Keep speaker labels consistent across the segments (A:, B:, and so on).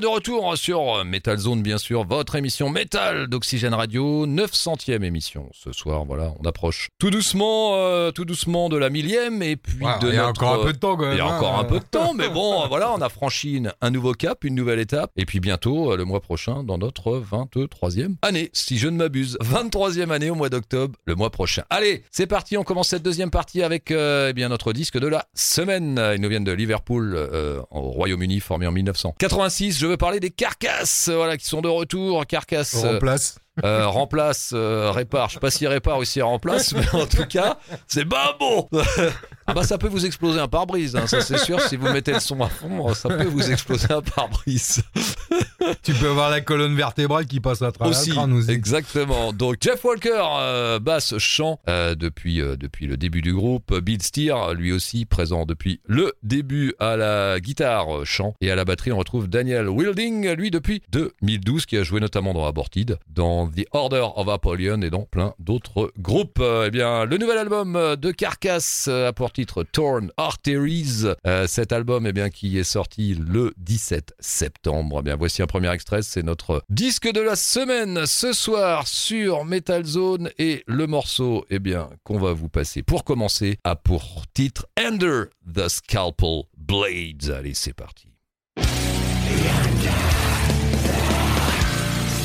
A: De retour sur Metal Zone, bien sûr, votre émission Metal d'Oxygène Radio, 900e émission. Ce soir, voilà, on approche tout doucement, euh, tout doucement de la millième, et puis de
B: il y a
A: notre-
B: encore un peu de temps quand même.
A: Il y a
B: hein.
A: encore un peu de temps, mais bon, voilà, on a franchi une- un nouveau cap, une nouvelle étape, et puis bientôt, euh, le mois prochain, dans notre 23e année, si je ne m'abuse. 23e année au mois d'octobre, le mois prochain. Allez, c'est parti, on commence cette deuxième partie avec euh, eh bien notre disque de la semaine. Ils nous viennent de Liverpool, euh, au Royaume-Uni, formé en 1986. Je veux parler des Carcasses, voilà, qui sont de retour. Carcasses
B: On remplace.
A: Euh, remplace, euh, répare. Je sais pas s'il répare ou s'il remplace, mais en tout cas, c'est pas bon. ah bah ça peut vous exploser un pare-brise, hein, ça c'est sûr. Si vous mettez le son à fond, ça peut vous exploser un pare-brise.
B: Tu peux avoir la colonne vertébrale qui passe à travers
A: aussi,
B: le crâne aussi.
A: exactement. Donc Jeff Walker, euh, basse, chant euh, depuis depuis le début du groupe. Bill Steer, lui aussi présent depuis le début à la guitare, chant et à la batterie. On retrouve Daniel Wilding, lui depuis 2012, qui a joué notamment dans Aborted, dans The Order of Apollyon et dans plein d'autres groupes. Euh, eh bien, le nouvel album euh, de Carcass euh, a pour titre Torn Arteries. Cet album, eh bien, qui est sorti le 17 septembre. Eh bien, voici un premier extrait. C'est notre disque de la semaine ce soir sur Metal Zone et le morceau, eh bien, qu'on va vous passer pour commencer a pour titre Under the Scalpel Blades. Allez, c'est parti.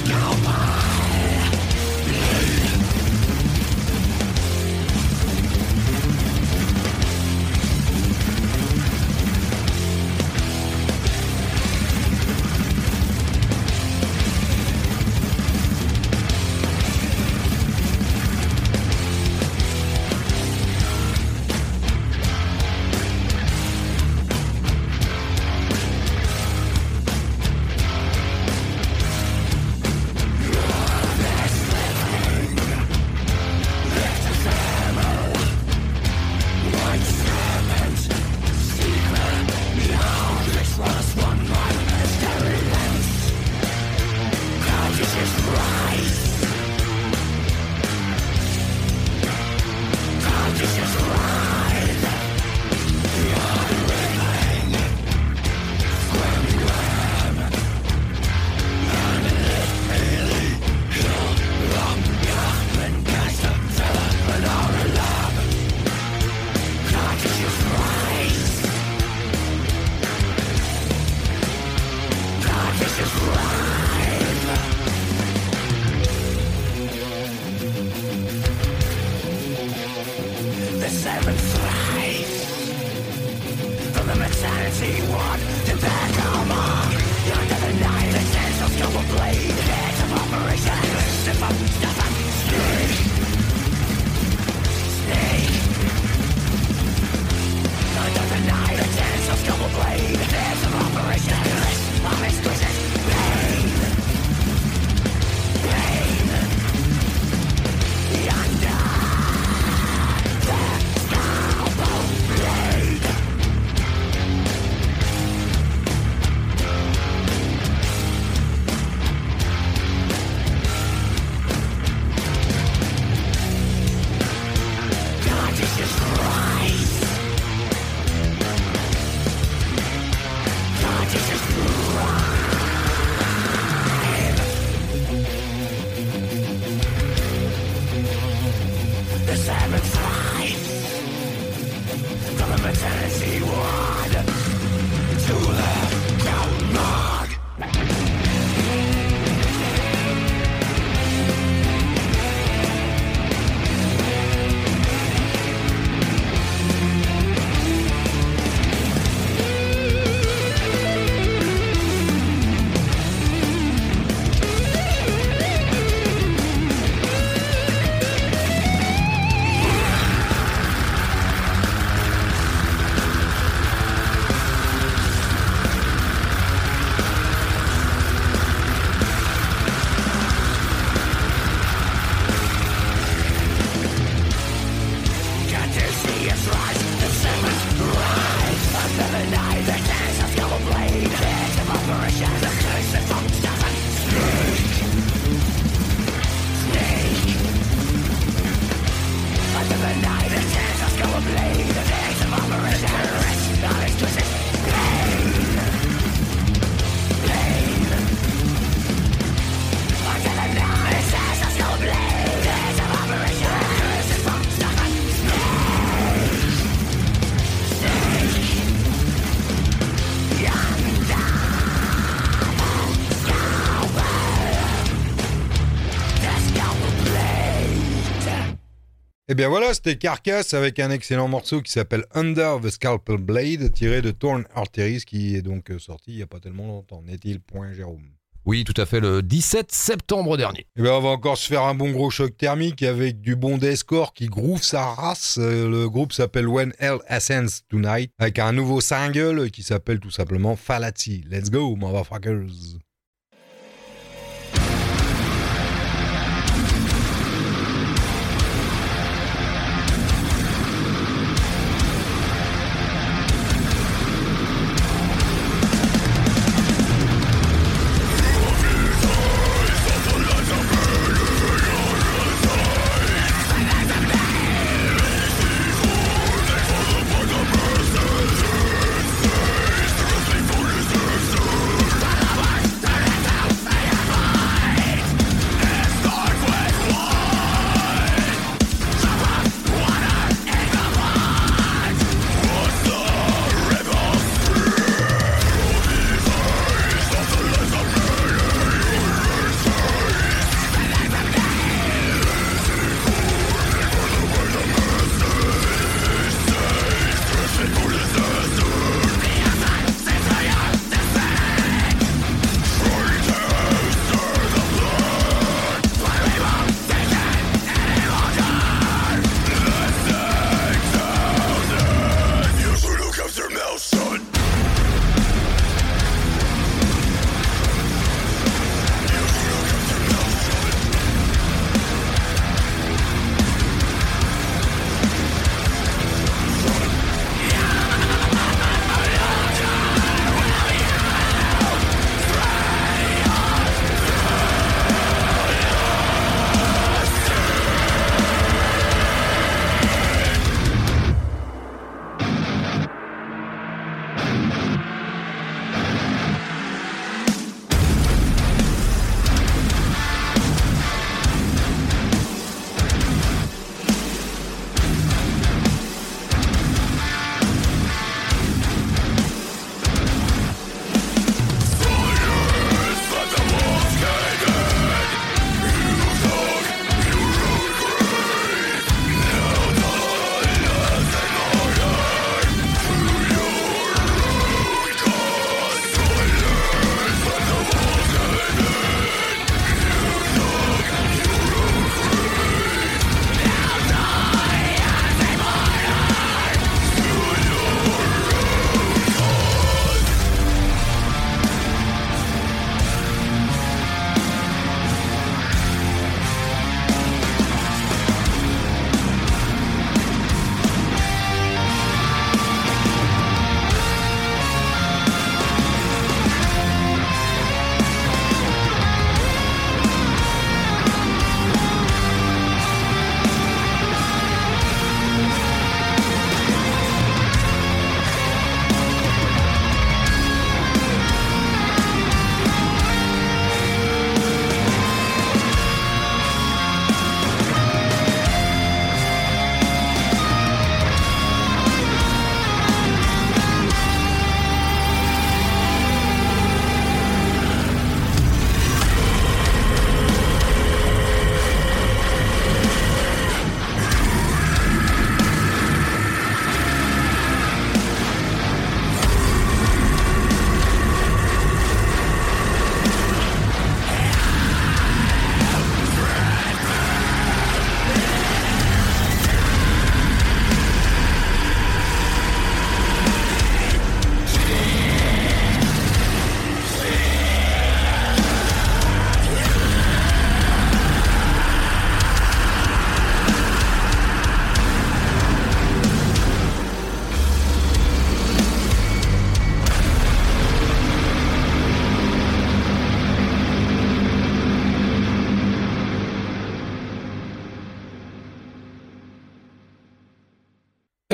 C: the
B: Et Eh bien voilà, c'était Carcass avec un excellent morceau qui s'appelle Under the Scalpel Blade, tiré de Torn Arteries, qui est donc euh, sorti il n'y a pas tellement longtemps. N'est-il point Jérôme?
A: Oui, tout à fait, le 17 septembre dernier.
B: Eh bien on va encore se faire un bon gros choc thermique avec du bon deathcore qui groove sa race. Euh, Le groupe s'appelle When Hell Ascends Tonight, avec un nouveau single qui s'appelle tout simplement Falati. Let's go, motherfuckers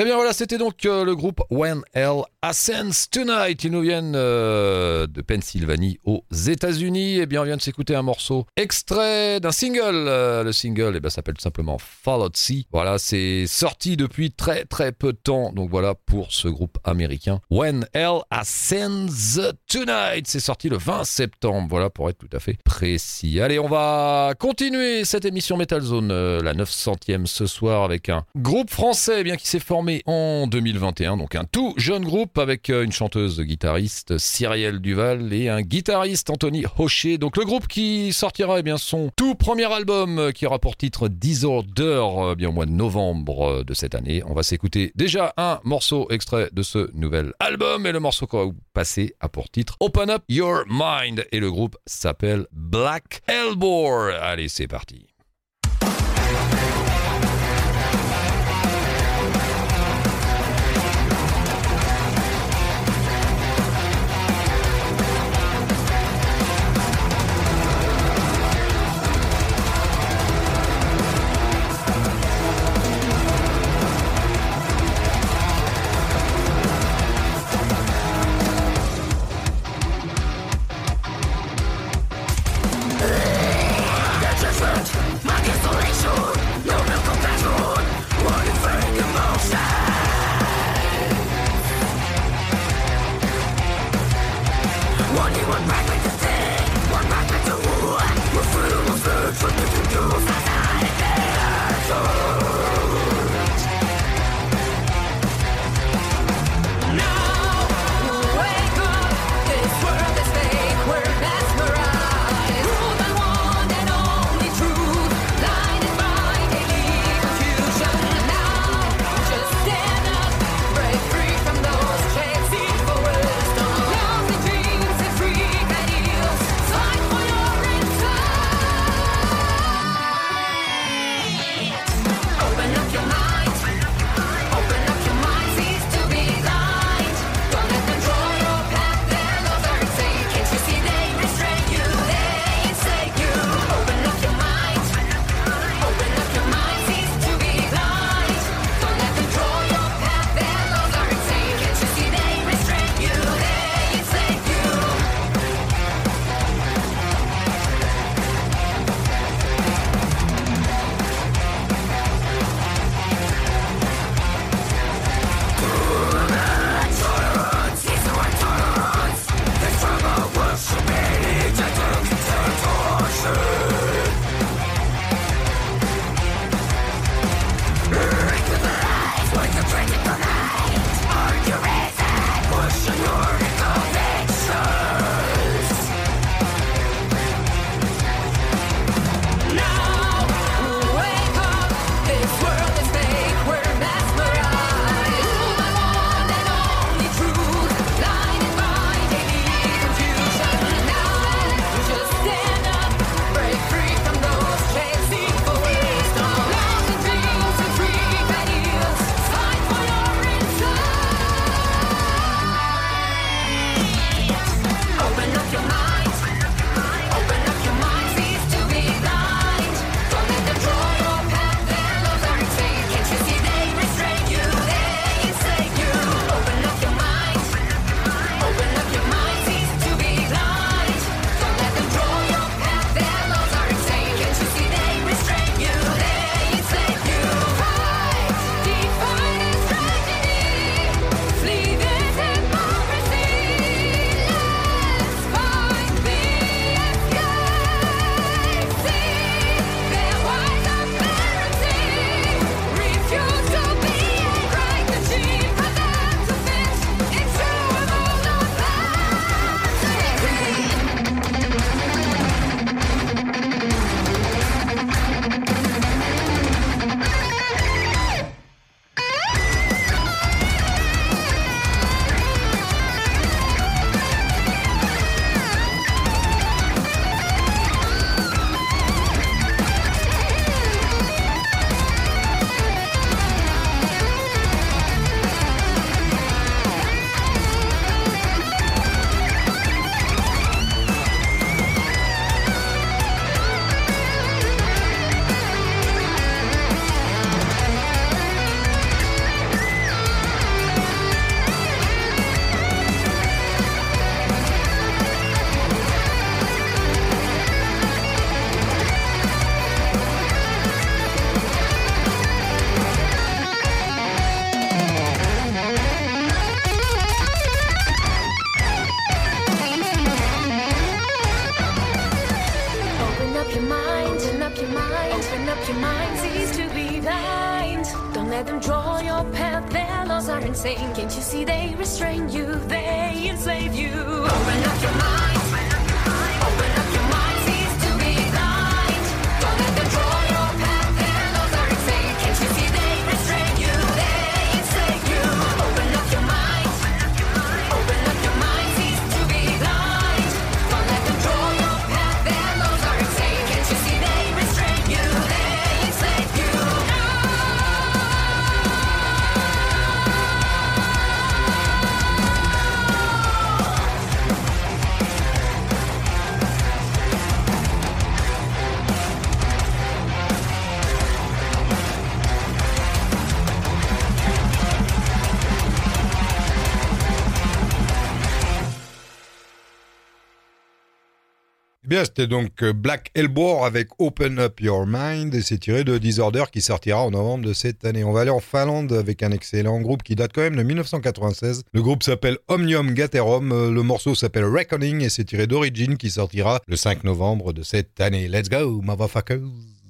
A: Eh bien voilà, c'était donc euh, le groupe When Hell Ascends Tonight. Ils nous viennent euh, de Pennsylvanie aux États-Unis. Et eh bien, on vient de s'écouter un morceau extrait d'un single. Euh, le single eh ben, s'appelle tout simplement Followed Sea. Voilà, c'est sorti depuis très très peu de temps. Donc voilà pour ce groupe américain. When Hell Ascends Tonight. C'est sorti le 20 septembre. Voilà pour être tout à fait précis. Allez, on va continuer cette émission Metal Zone, euh, la 900e ce soir avec un groupe français eh bien qui s'est formé en 2021. Donc un tout jeune groupe avec euh, une chanteuse guitariste Cyrielle Duval et un guitariste Anthony Hocher. Donc le groupe qui sortira eh son tout premier album euh, qui aura pour titre Disorder euh, bien, au mois de novembre de cette année. On va s'écouter déjà un morceau extrait de ce nouvel album et le morceau qu'on va passer a pour titre Open Up Your Mind et le groupe s'appelle Black Elbow. Allez, c'est parti.
B: C'était donc euh, Black Elbow avec Open Up Your Mind et c'est tiré de Disorder qui sortira en novembre de cette année. On va aller en Finlande avec un excellent groupe qui date quand même de 1996. Le groupe s'appelle Omnium Gaterum, euh, le morceau s'appelle Reckoning et c'est tiré d'Origin qui sortira le 5 novembre de cette année. Let's go, motherfuckers!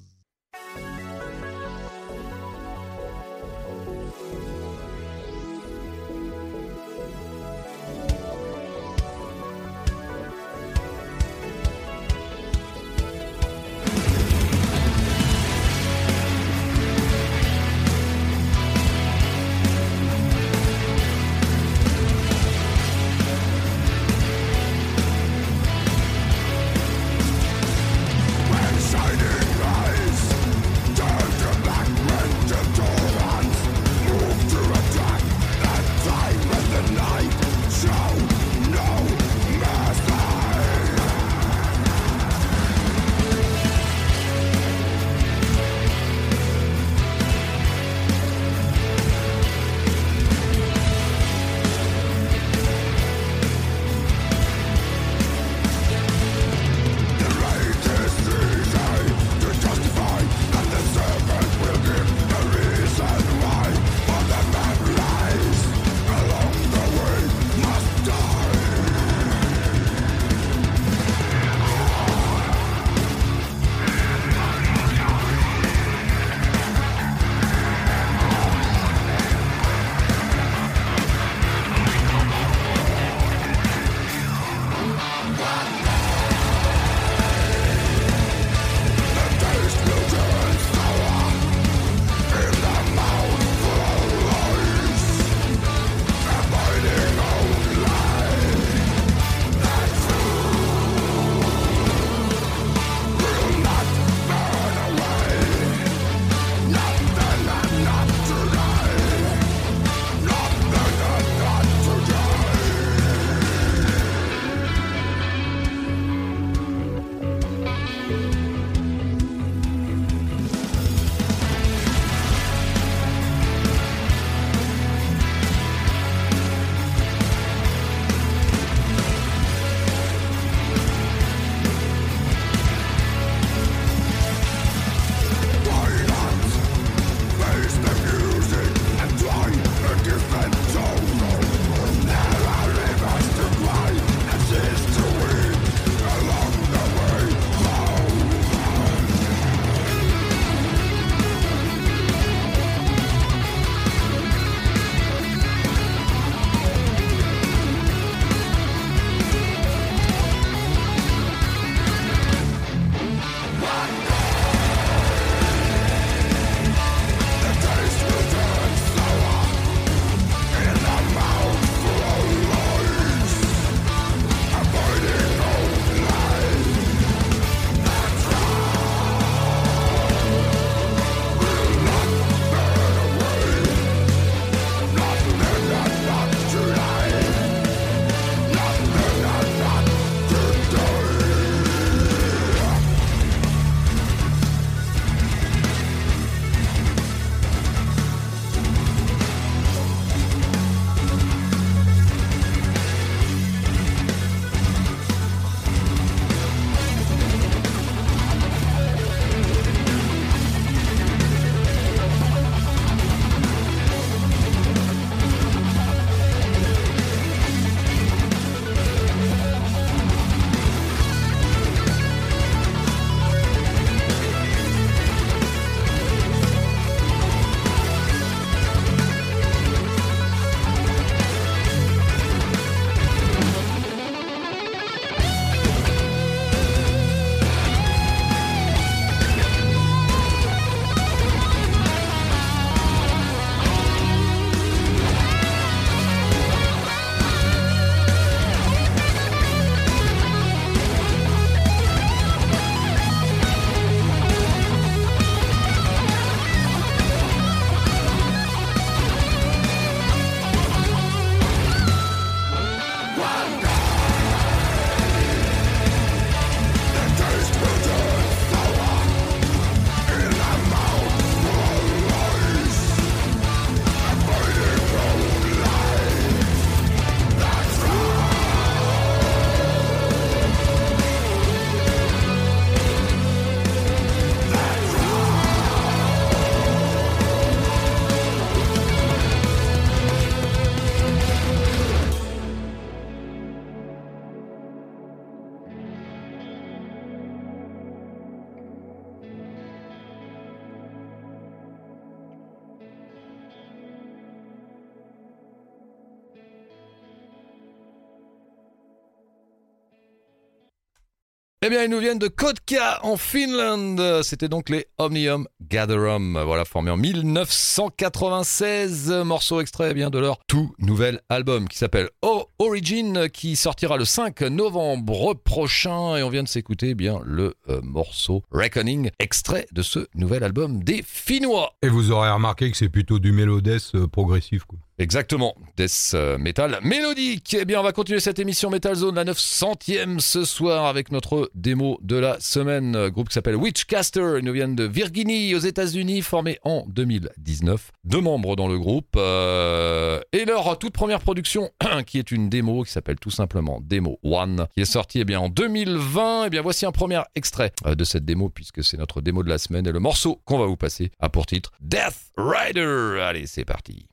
A: Eh bien, ils nous viennent de Kotka en Finlande. C'était donc les Omnium Gatherum, voilà, formés en 1996. Morceau extrait eh bien de leur tout nouvel album qui s'appelle O Origin, qui sortira le 5 novembre prochain. Et on vient de s'écouter eh bien le euh, morceau Reckoning, extrait de ce nouvel album des Finnois.
B: Et vous aurez remarqué que c'est plutôt du mélodès euh, progressif. Quoi.
A: Exactement, Death euh, Metal mélodique. Eh bien, on va continuer cette émission Metal Zone, la 900e ce soir avec notre démo de la semaine. Groupe qui s'appelle Witchcaster. Ils nous viennent de Virginie, aux États-Unis, formé en 2019. Deux membres dans le groupe. euh, et leur toute première production, qui est une démo qui s'appelle tout simplement Demo One, qui est sortie eh bien, en 2020. Eh bien, voici un premier extrait euh, de cette démo, puisque c'est notre démo de la semaine. Et le morceau qu'on va vous passer a pour titre Death Rider. Allez, c'est parti.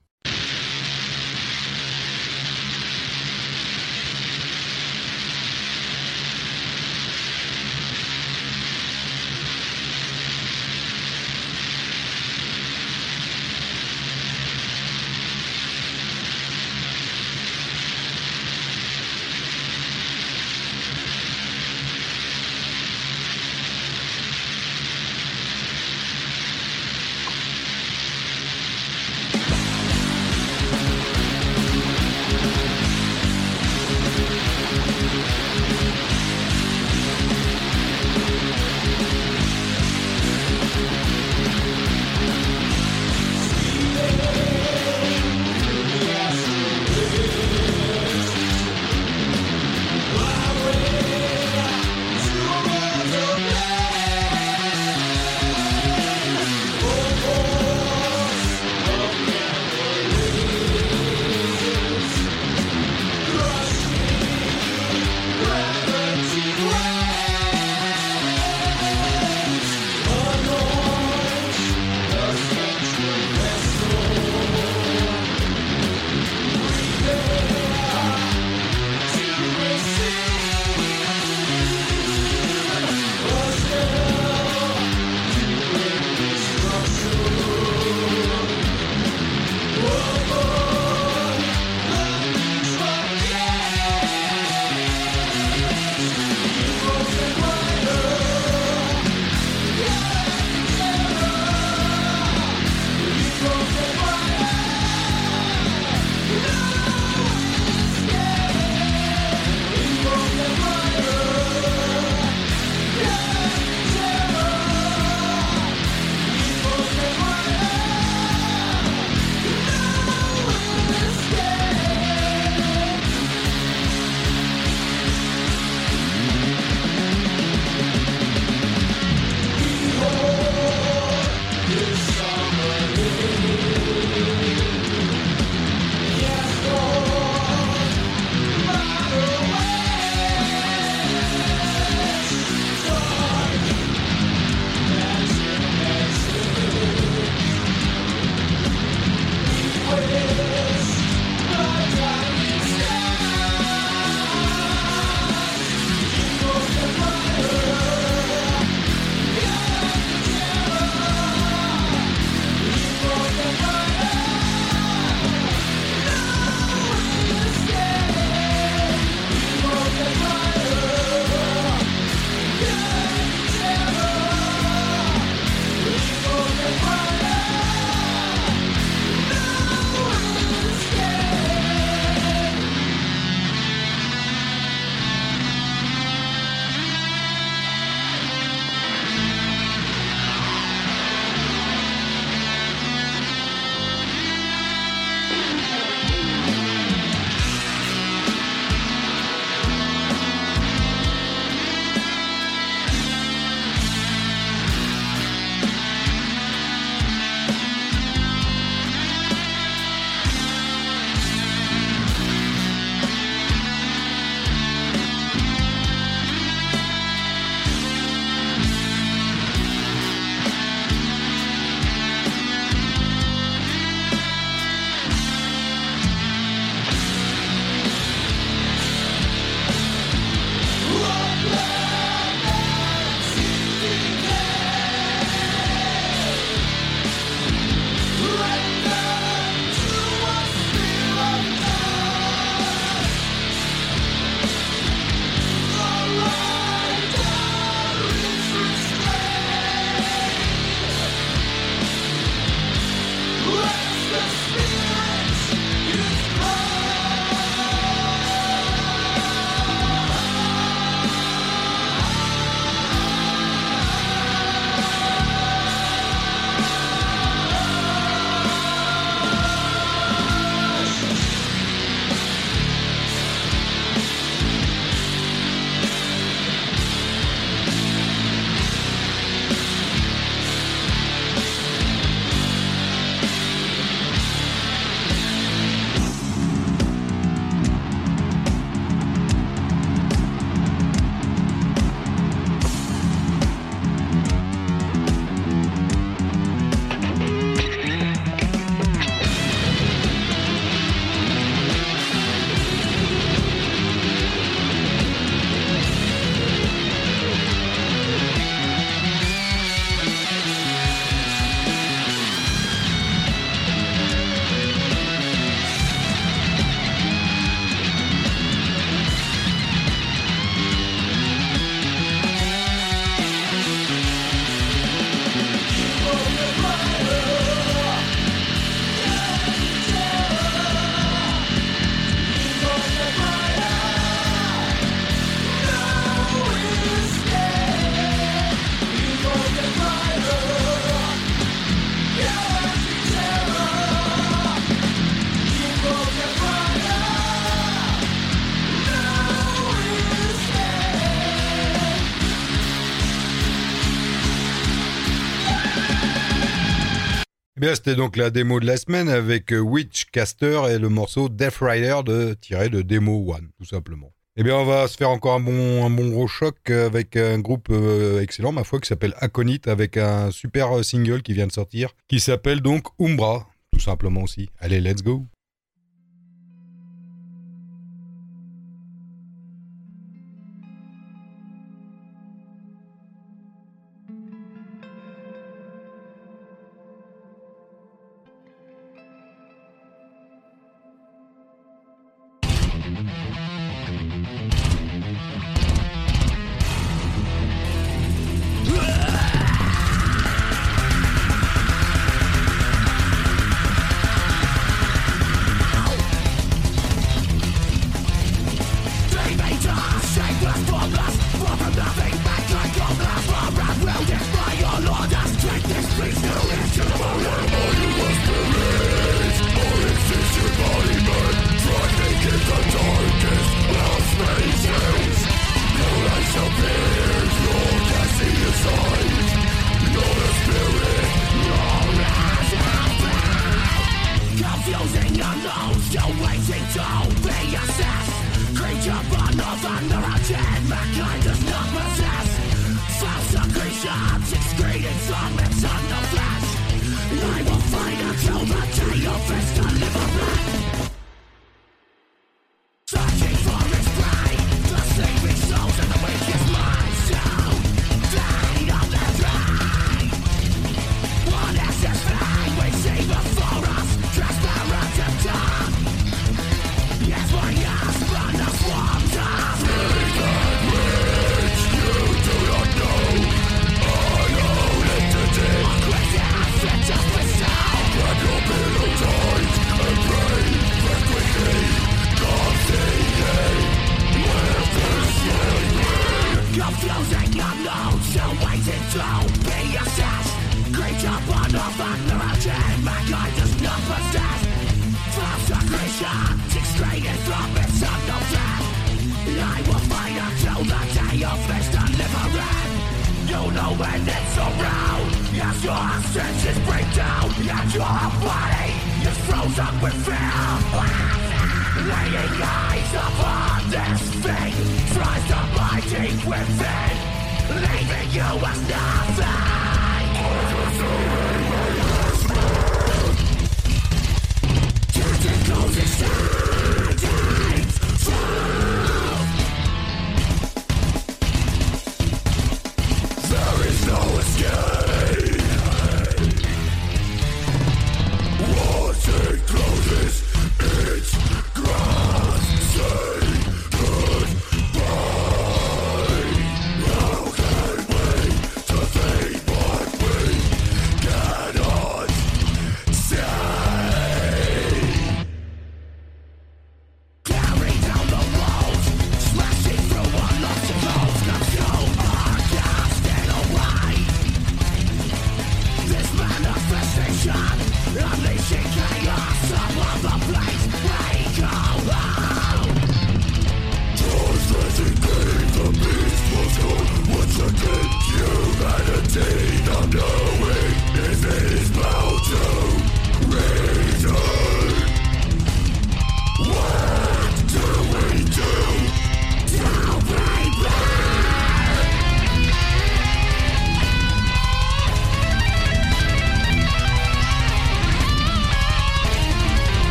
C: Bien, c'était donc la démo de la semaine avec euh, Witchcaster et le morceau Death Rider de, tiré de Demo One, tout simplement. Eh bien, on va se faire encore un bon, un bon gros choc avec un groupe euh, excellent, ma foi, qui s'appelle Aconite, avec un super euh, single qui vient de sortir, qui s'appelle donc Umbra, tout simplement aussi. Allez, let's go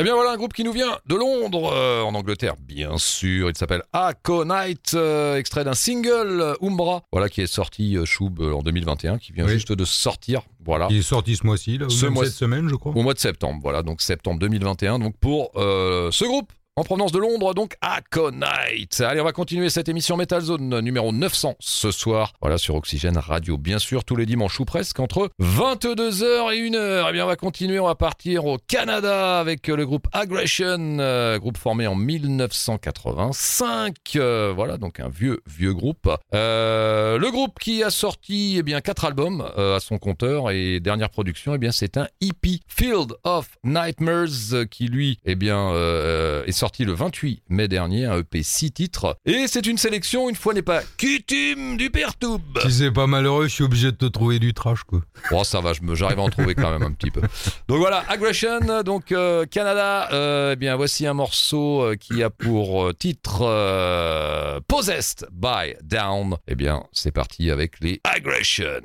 A: Eh bien voilà un groupe qui nous vient de Londres, euh, en Angleterre, bien sûr. Il s'appelle Aconite, euh, extrait d'un single euh, Umbra, voilà qui est sorti euh, Choub en 2021, qui vient
C: Oui.
A: juste de sortir, voilà.
C: Il est sorti ce mois-ci, là,
A: Ce mois-
C: cette semaine, je crois.
A: Au mois de septembre, voilà, donc septembre 2021, donc pour ce groupe en provenance de Londres, donc Aconite. Allez, on va continuer cette émission Metal Zone numéro 900 ce soir, voilà, sur Oxygène Radio, bien sûr, tous les dimanches ou presque, entre 22h et 1h. Eh bien, on va continuer, on va partir au Canada avec le groupe Aggression, euh, groupe formé en 1985, euh, voilà, donc un vieux, vieux groupe. Euh, le groupe qui a sorti, eh bien, quatre albums à son compteur et dernière production, eh bien, c'est un EP, Field of Nightmares, qui lui, eh bien, est sorti sorti le 28 mai dernier, un EP 6 titres. Et c'est une sélection, une fois n'est pas coutume, du Pertoub.
B: Si c'est pas malheureux, je suis obligé de te trouver du trash, quoi.
A: Oh, ça va, j'arrive à en trouver quand même un petit peu. Donc voilà, Aggression, donc euh, Canada. euh, eh bien, voici un morceau euh, qui a pour euh, titre euh, Possessed by Down. Eh bien, c'est parti avec les Aggression.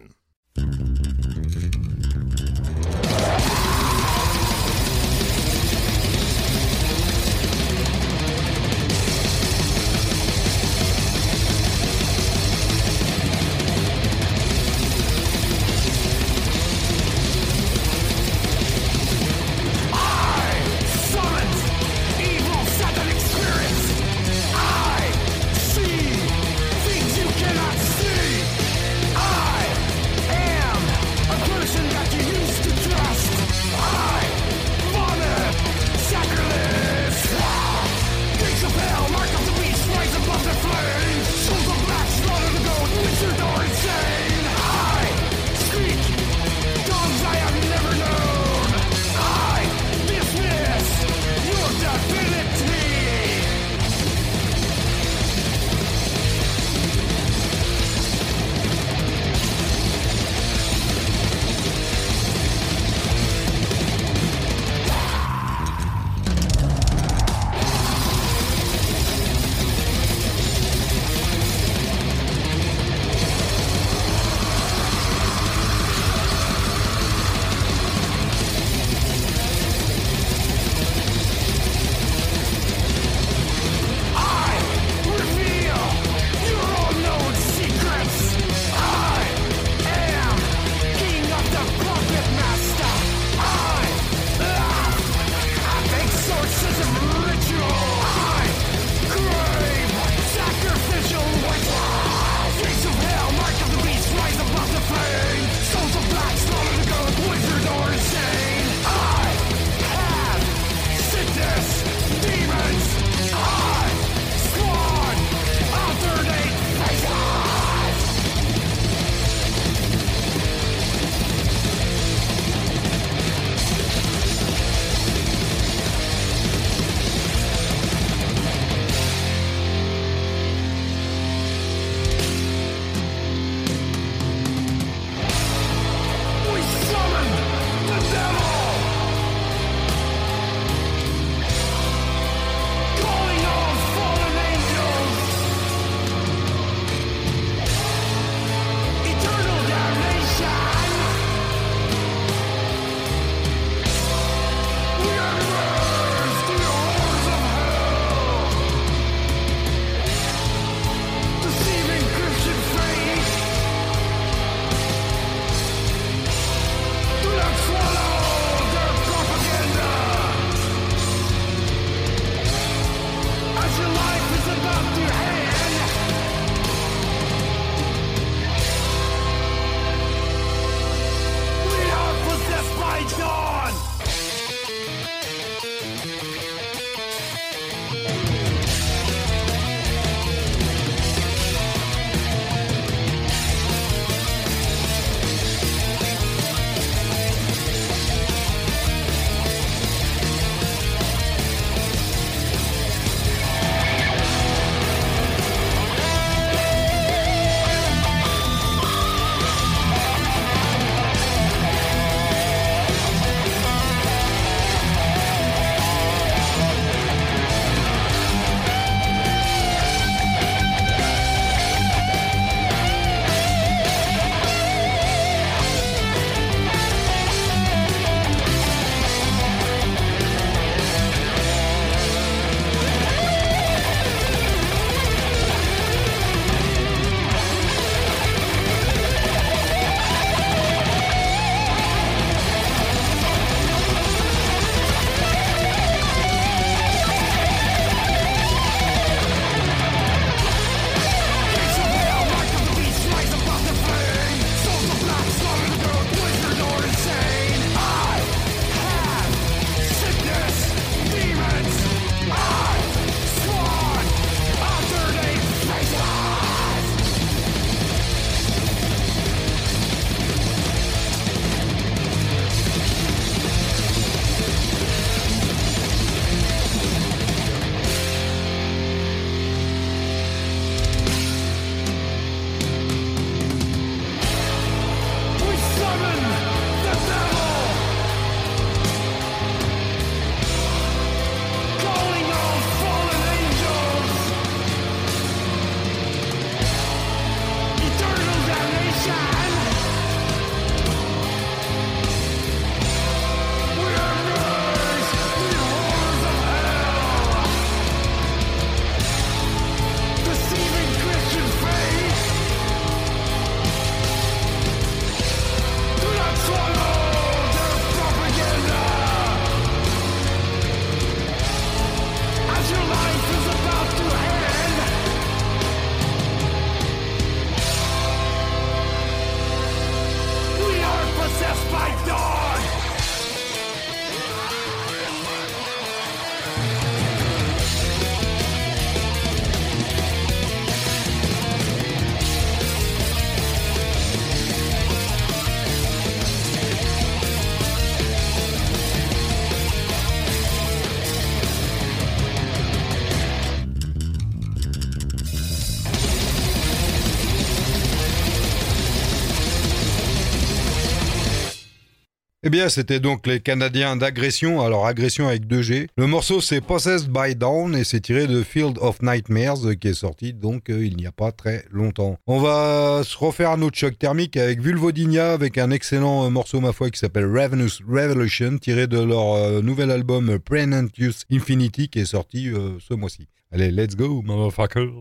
B: Bien, c'était donc les Canadiens d'Agression, alors Agression avec 2G. Le morceau c'est Possessed by Dawn et c'est tiré de Field of Nightmares euh, qui est sorti donc euh, il n'y a pas très longtemps. On va se refaire un autre choc thermique avec Vulvodynia avec un excellent euh, morceau ma foi qui s'appelle Ravenous Revolution tiré de leur nouvel album Prenentious Infinity qui est sorti ce mois-ci. Allez, let's go motherfuckers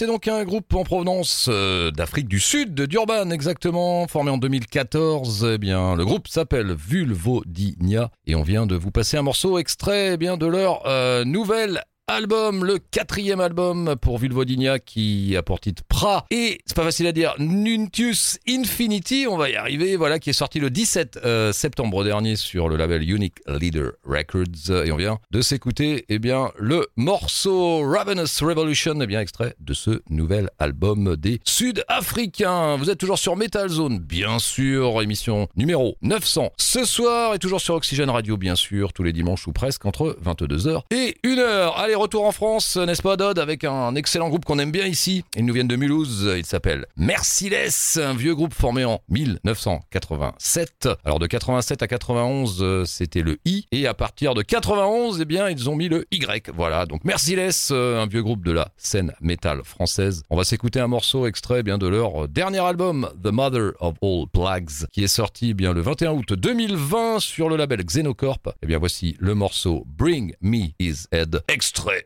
A: c'était donc un groupe en provenance euh, d'Afrique du Sud, de Durban exactement, formé en 2014. Eh bien, le groupe s'appelle Vulvodynia et on vient de vous passer un morceau extrait eh bien de leur euh, nouvel album, le quatrième album pour Vulvodynia qui a pour titre Pra et c'est pas facile à dire Nuntius Infinity, on va y arriver, voilà qui est sorti le 17 euh, septembre dernier sur le label Unique Leader Records et on vient de s'écouter eh bien le morceau Ravenous Revolution eh bien extrait de ce nouvel album des Sud-Africains. Vous êtes toujours sur Metal Zone bien sûr, émission numéro 900 ce soir et toujours sur Oxygène Radio bien sûr tous les dimanches ou presque entre 22h et 1h. Allez retour en France, n'est-ce pas Dodd, avec un excellent groupe qu'on aime bien ici. Ils nous viennent de Mulhouse, il s'appelle Merciless, un vieux groupe formé en 1987. Alors de 87 à 91, euh, c'était le I, et à partir de 91, eh bien, ils ont mis le Y. Voilà, donc Merciless, euh, un vieux groupe de la scène métal française. On va s'écouter un morceau extrait eh bien de leur dernier album, The Mother of All Plagues, qui est sorti eh bien le 21 août 2020 sur le label Xenocorp. Eh bien, voici le morceau Bring Me His Head,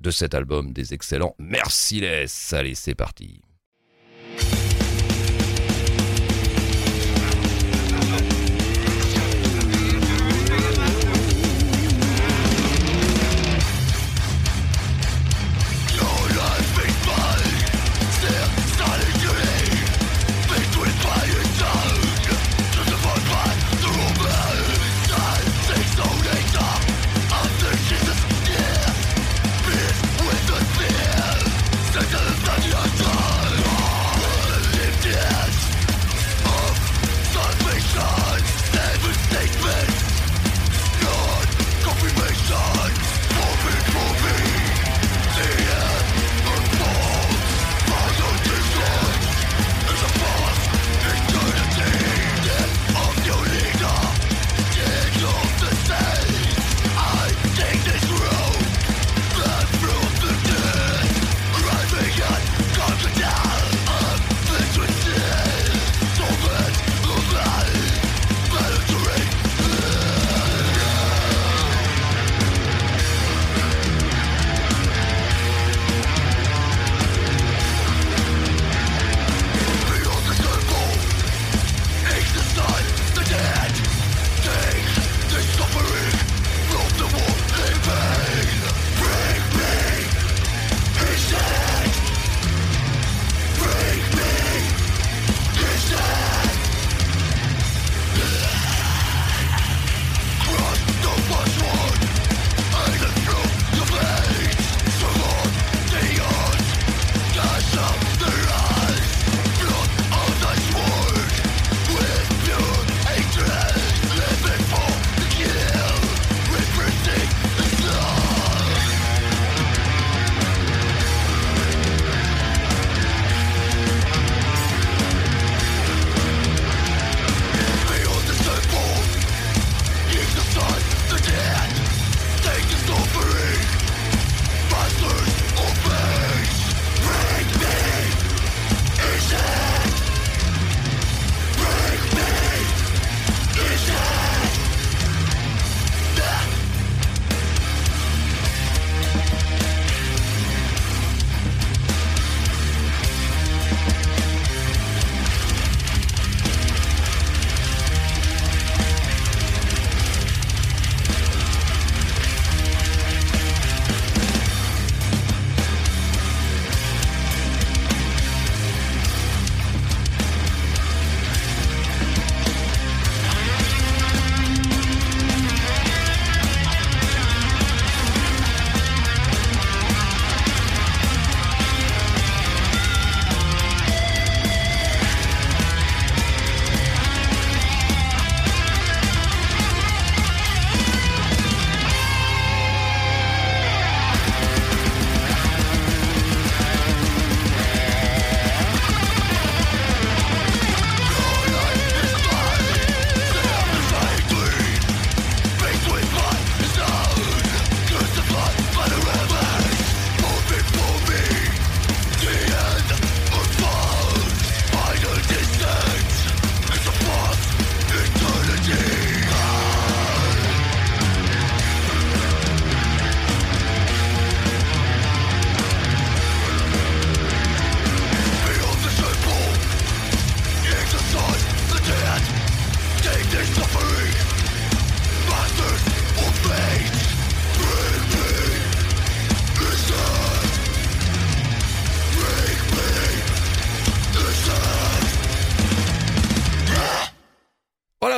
A: de cet album des excellents Merciless. Allez, c'est parti.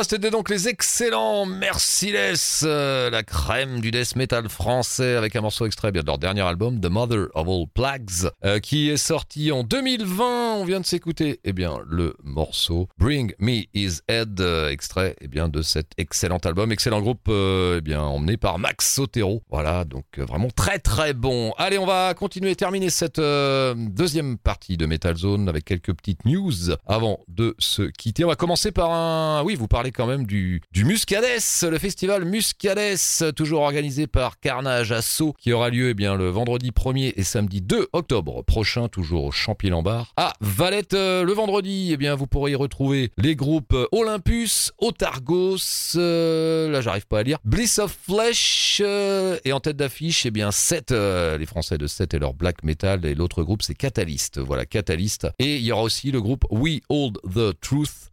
A: C'était donc les excellents Merciless, euh, la crème du death metal français avec un morceau extrait bien de leur dernier album, The Mother of All Plagues, euh, qui est sorti en 2020. On vient de s'écouter, eh bien, le morceau Bring Me His Head, euh, extrait, eh bien, de cet excellent album, excellent groupe, eh bien, emmené par Max Sotero. Voilà, donc vraiment très très bon. Allez, on va continuer et terminer cette deuxième partie de Metal Zone avec quelques petites news avant de se quitter. On va commencer par un, oui, vous parlez quand même du, du le festival Muscades, toujours organisé par Carnage Asso, qui aura lieu eh bien, le vendredi 1er et samedi 2 octobre prochain, toujours au Champy-Lambard. À Valette, euh, le vendredi, eh bien, vous pourrez y retrouver les groupes Olympus, Otargos, euh, là j'arrive pas à lire, Bliss of Flesh, euh, et en tête d'affiche, eh bien, 7, les Français de 7 et leur black metal, et l'autre groupe c'est Catalyst, voilà, Catalyst. Et il y aura aussi le groupe We Hold the Truth,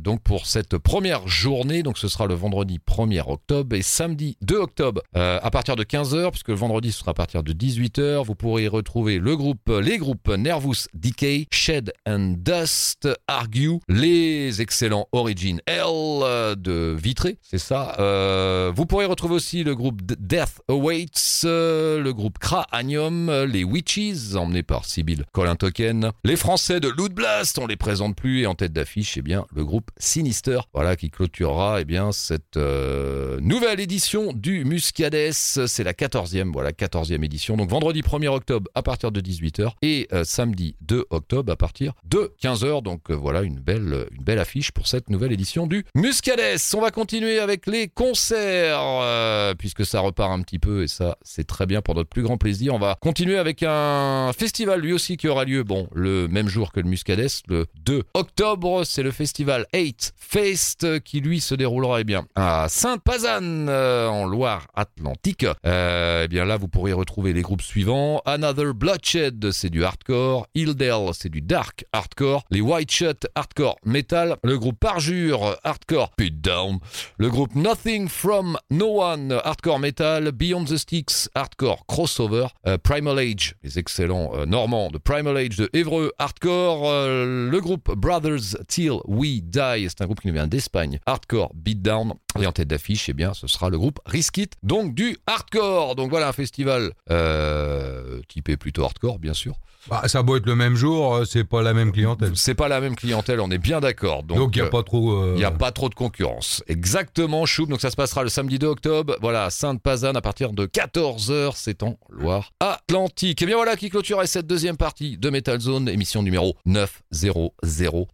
A: donc pour cette première journée, donc ce sera le vendredi 1er octobre et samedi 2 octobre euh, à partir de 15h, puisque le vendredi ce sera à partir de 18h, vous pourrez retrouver le groupe, les groupes Nervous Decay, Shed and Dust, Argue, les excellents Origin L euh, de Vitré, c'est ça. Euh, vous pourrez retrouver aussi le groupe Death Awaits, euh, le groupe Cranium, euh, les Witches, emmenés par Sibyl Colin Token, les Français de Loot Blast, on les présente plus, et en tête d'affiche, eh bien, le groupe Sinister, voilà, qui clôturera, eh bien, cette euh, nouvelle édition du Muscades, c'est la 14e, voilà, 14e édition, donc vendredi 1er octobre à partir de 18h, et euh, samedi 2 octobre à partir de 15h, donc euh, voilà, une belle, affiche pour cette nouvelle édition du Muscades. On va continuer avec les concerts, puisque ça repart un petit peu, et ça, c'est très bien pour notre plus grand plaisir. On va continuer avec un festival, lui aussi, qui aura lieu, bon, le même jour que le Muscades, le 2 octobre, c'est le festival 8 Fest, qui lui se déroulera, eh bien, à Sainte-Pazanne, euh, en Loire-Atlantique. Euh, eh bien là, vous pourrez retrouver les groupes suivants. Another Bloodshed, c'est du hardcore. Hildale, c'est du dark hardcore. Les White Shut, hardcore metal. Le groupe Parjure, hardcore put down. Le groupe Nothing From No One, hardcore metal. Beyond the Sticks, hardcore crossover. Euh, Primal Age, les excellents euh, normands de Primal Age de Évreux, hardcore. Le groupe Brothers Till We Die, c'est un groupe qui nous vient d'Espagne. Hardcore beatdown. Et en tête d'affiche, eh bien, ce sera le groupe Riskit, donc du hardcore. Donc voilà un festival euh, typé plutôt hardcore, bien sûr.
B: Bah, ça doit être le même jour, euh, c'est pas la même clientèle.
A: C'est pas la même clientèle, on est bien d'accord.
B: Donc il n'y
A: euh,
B: a pas trop. euh,
A: il n'y a pas trop de concurrence. Exactement, Choub. Donc ça se passera le samedi 2 octobre. Voilà, Sainte-Pazanne à partir de 14h. C'est en Loire-Atlantique. Et bien voilà qui clôturait cette deuxième partie de Metal Zone, émission numéro 900.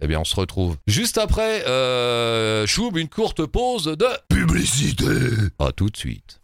A: Eh bien on se retrouve juste après. Euh, Choub, une courte pause de
B: Publicité
A: à tout de suite.